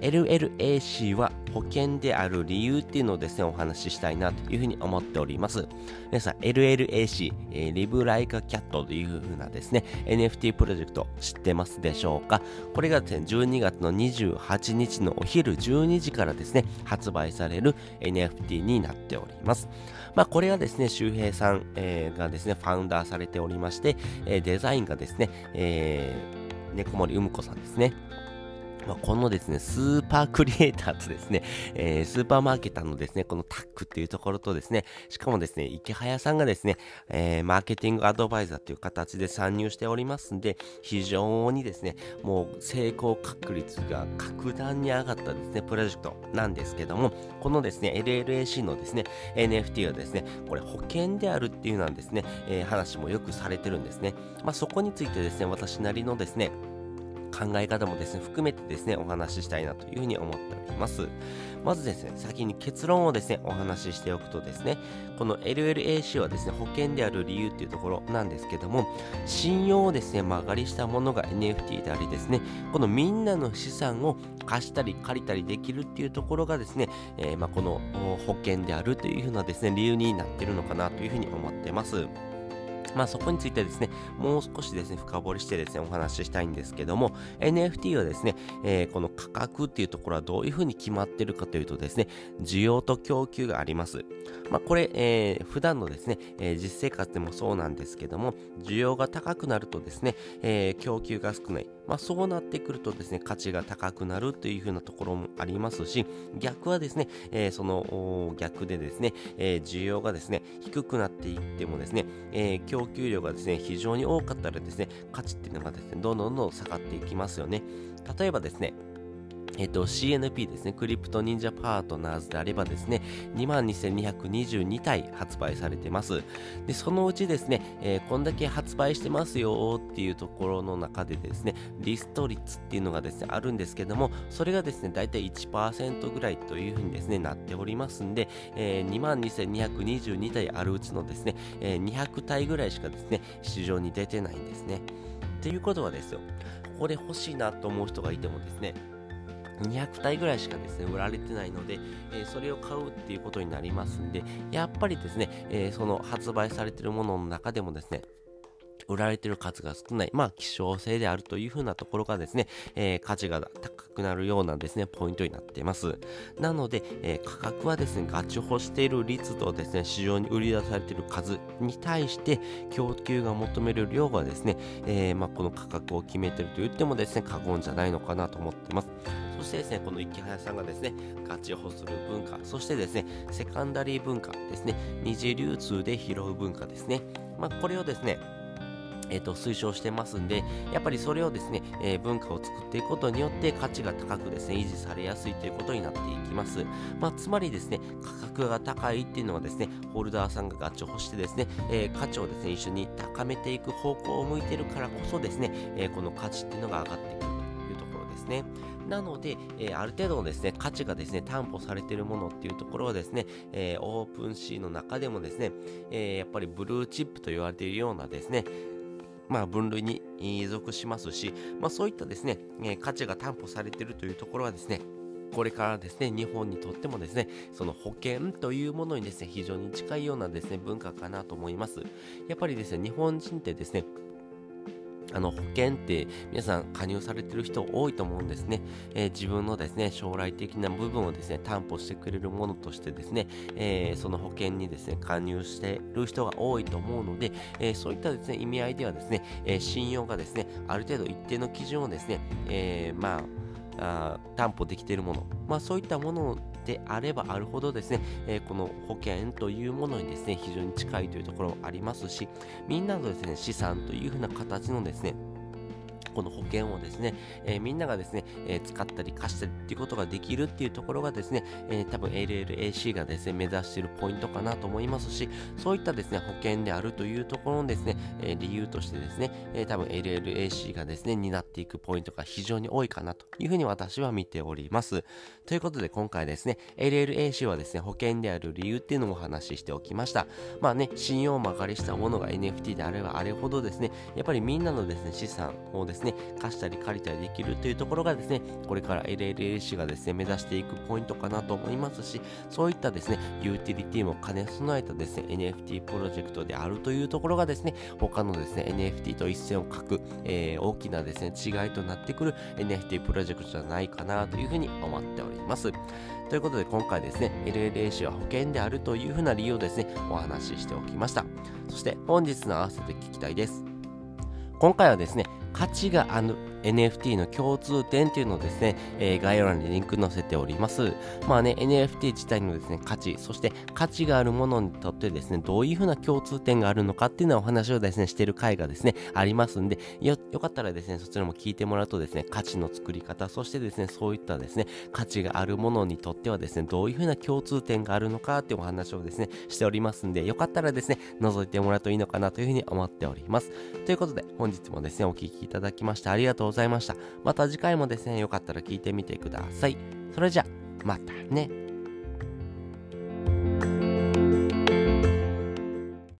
LLAC は保険である理由っていうのをですね、お話ししたいなというふうに思っております。皆さん、LLAC、えー、リブライカキャットというふうなですね、NFT プロジェクト知ってますでしょうか？これがですね、12月の28日のお昼12時からですね、発売される NFT になっております。まあ、これはですね、周平さん、えー、がですね、ファウンダーされておりまして、えー、デザインがですね、えー、猫森うむこさんですね。ま、このですね、スーパークリエイターとですね、えー、スーパーマーケターのですね、このタックっていうところとですね、しかもですね、池早さんがですね、えー、マーケティングアドバイザーという形で参入しておりますんで、非常にですね、もう成功確率が格段に上がったですね、プロジェクトなんですけども、このですね、LLAC のですね、NFT はですね、これ保険であるっていうのはですね、えー、話もよくされてるんですね。まあ、そこについてですね、私なりのですね、考え方もですね、含めてですね、お話ししたいなというふうに思っております。まずですね、先に結論をですね、お話ししておくとですね、この LLAC はですね、保険である理由っていうところなんですけども、信用をですね、曲がりしたものが NFT でありですね、このみんなの資産を貸したり借りたりできるっていうところがですね、えー、まあ、この保険であるというふうなですね、理由になってるのかなというふうに思ってます。まあそこについてですね、もう少しですね、深掘りしてですね、お話ししたいんですけども、NFT はですね、えー、この価格っていうところはどういうふうに決まってるかというとですね、需要と供給があります。まあこれ、えー、普段のですね、えー、実生活でもそうなんですけども、需要が高くなるとですね、え、供給が少ない。まあそうなってくるとですね、価値が高くなるというふうなところもありますし、逆はですね、え、その逆でですね、え、需要がですね、低くなっていってもですね、え、供給料がですね、非常に多かったらですね、価値っていうのがですね、どんどんどん下がっていきますよね。例えばですね、えっと、CNP ですね、クリプト忍者パートナーズであればですね、22,222体発売されてます。で、そのうちですね、えー、こんだけ発売してますよっていうところの中でですね、リスト率っていうのがですね、あるんですけども、それがですね、だいたい1%ぐらいというふうにですね、なっておりますんで、えー、22,222体あるうちのですね、えー、200体ぐらいしかですね、市場に出てないんですね。っていうことはですよ、これ欲しいなと思う人がいてもですね、200体ぐらいしかですね、売られてないので、えー、それを買うっていうことになりますんで、やっぱりですね、えー、その発売されてるものの中でもですね、売られてる数が少ない、まあ、希少性であるというふうなところがですね、えー、価値が高くなるようなですね、ポイントになっています。なので、えー、価格はですね、ガチホしている率とですね、市場に売り出されている数に対して、供給が求める量がですね、えー、まあ、この価格を決めていると言ってもですね、過言じゃないのかなと思ってます。そしてですね、この池早さんがですね、ガチホする文化、そしてですね、セカンダリー文化ですね、二次流通で拾う文化ですね。まあ、これをですね、えーと、推奨してますんで、やっぱりそれをですね、えー、文化を作っていくことによって価値が高くですね、維持されやすいということになっていきます。まあ、つまりですね、価格が高いっていうのはですね、ホルダーさんがガチを欲してですね、えー、価値をですね、一緒に高めていく方向を向いてるからこそですね、えー、この価値っていうのが上がってくるというところですね。なので、えー、ある程度のですね、価値がですね、担保されているものっていうところはですね、えー、 OpenSea の中でもですね、えー、やっぱりブルーチップと言われているようなですね、まあ、分類に属しますし、まあ、そういったですね、えー、価値が担保されているというところはですね、これからですね、日本にとってもですね、その保険というものにですね、非常に近いようなですね、文化かなと思います。やっぱりですね、日本人ってですね、あの保険って皆さん加入されてる人多いと思うんですね、えー、自分のですね将来的な部分をですね担保してくれるものとしてですね、えー、その保険にですね加入してる人が多いと思うので、えー、そういったですね意味合いではですね、え信用がですねある程度一定の基準をですね、えまあ担保できているもの、まあ、そういったものであればあるほどですね、え、この保険というものにですね非常に近いというところもありますしみんなのですね資産というふうな形のですねこの保険をですね、えー、みんながですね、えー、使ったり貸したりっていうことができるっていうところがですね、えー、多分 LLAC がですね、目指しているポイントかなと思いますし、そういったですね、保険であるというところのですね、え理由としてですね、え多分 LLAC がですね、担っていくポイントが非常に多いかなというふうに私は見ております。ということで今回ですね、LLAC はですね、保険である理由っていうのもお話ししておきました。まあね、信用曲がりしたものが NFT であればあれほどですね、やっぱりみんなのですね、資産をですね、ね貸したり借りたりできるというところがですね、これから LLAC がですね、目指していくポイントかなと思いますし、そういったですね、ユーティリティも兼ね備えたですね、NFT プロジェクトであるというところがですね、他のですね、NFT と一線を画く、えー、大きなですね、違いとなってくる NFT プロジェクトじゃないかなというふうに思っております。ということで今回ですね、LLAC は保険であるというふうな理由をですね、お話ししておきました。そして本日の合わせて聞きたいです。今回はですね、価値がある NFT の共通点っていうのをですね、えー、概要欄にリンク載せております。まあね、NFT 自体のですね、価値、そして価値があるものにとってですね、どういうふうな共通点があるのかっていうのはお話をですね、してる回がですね、ありますんで、よ、よかったらですね、そちらも聞いてもらうとですね、価値の作り方、そしてですね、そういったですね、価値があるものにとってはですね、どういうふうな共通点があるのかっていうお話をですね、しておりますんで、よかったらですね、覗いてもらうといいのかなというふうに思っております。ということで、本日もですね、お聴きいただきましてありがとうございました。また次回もですね、よかったら聞いてみてください。それじゃ、またね。